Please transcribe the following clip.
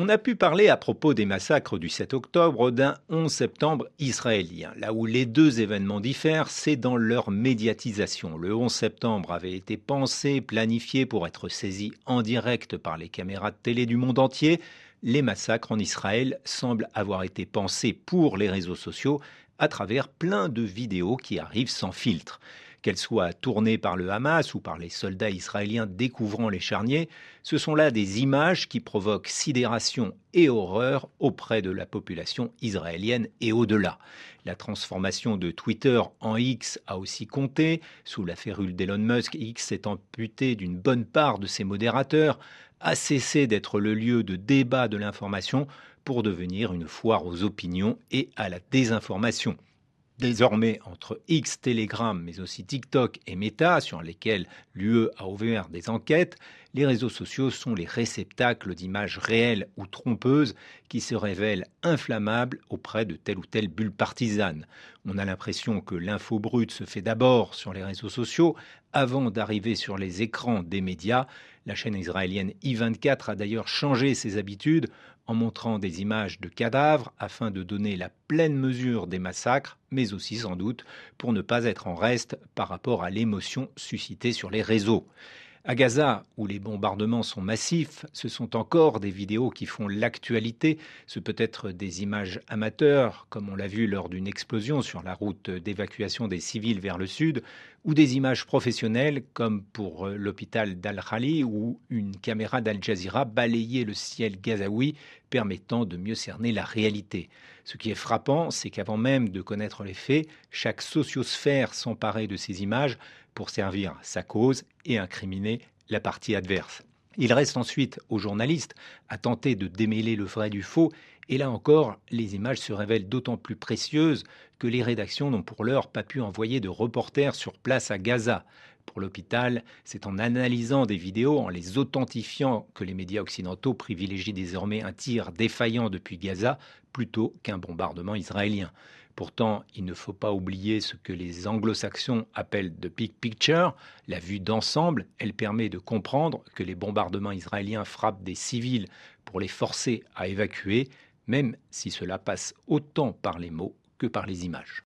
On a pu parler à propos des massacres du 7 octobre d'un 11 septembre israélien. Là où les deux événements diffèrent, c'est dans leur médiatisation. Le 11 septembre avait été pensé, planifié pour être saisi en direct par les caméras de télé du monde entier. Les massacres en Israël semblent avoir été pensés pour les réseaux sociaux à travers plein de vidéos qui arrivent sans filtre qu'elles soient tournées par le Hamas ou par les soldats israéliens découvrant les charniers, ce sont là des images qui provoquent sidération et horreur auprès de la population israélienne et au-delà. La transformation de Twitter en X a aussi compté. Sous la férule d'Elon Musk, X s'est amputé d'une bonne part de ses modérateurs, a cessé d'être le lieu de débat de l'information pour devenir une foire aux opinions et à la désinformation. Désormais, entre X, Telegram, mais aussi TikTok et Meta, sur lesquels l'UE a ouvert des enquêtes, les réseaux sociaux sont les réceptacles d'images réelles ou trompeuses qui se révèlent inflammables auprès de telle ou telle bulle partisane. On a l'impression que l'info brute se fait d'abord sur les réseaux sociaux avant d'arriver sur les écrans des médias. La chaîne israélienne I24 a d'ailleurs changé ses habitudes en montrant des images de cadavres afin de donner la pleine mesure des massacres, mais aussi sans doute pour ne pas être en reste par rapport à l'émotion suscitée sur les réseaux. À Gaza, où les bombardements sont massifs, ce sont encore des vidéos qui font l'actualité. Ce peut être des images amateurs, comme on l'a vu lors d'une explosion sur la route d'évacuation des civils vers le sud, ou des images professionnelles, comme pour euh, l'hôpital d'Al-Khali, où une caméra d'Al Jazeera balayait le ciel gazaoui, permettant de mieux cerner la réalité. Ce qui est frappant, c'est qu'avant même de connaître les faits, chaque sociosphère s'emparait de ces images pour servir sa cause et incriminer la partie adverse. Il reste ensuite aux journalistes à tenter de démêler le vrai du faux, et là encore, les images se révèlent d'autant plus précieuses que les rédactions n'ont pour l'heure pas pu envoyer de reporters sur place à Gaza. Pour l'hôpital, c'est en analysant des vidéos, en les authentifiant, que les médias occidentaux privilégient désormais un tir défaillant depuis Gaza plutôt qu'un bombardement israélien. Pourtant, il ne faut pas oublier ce que les anglo-saxons appellent the big picture, la vue d'ensemble. Elle permet de comprendre que les bombardements israéliens frappent des civils pour les forcer à évacuer, même si cela passe autant par les mots que par les images.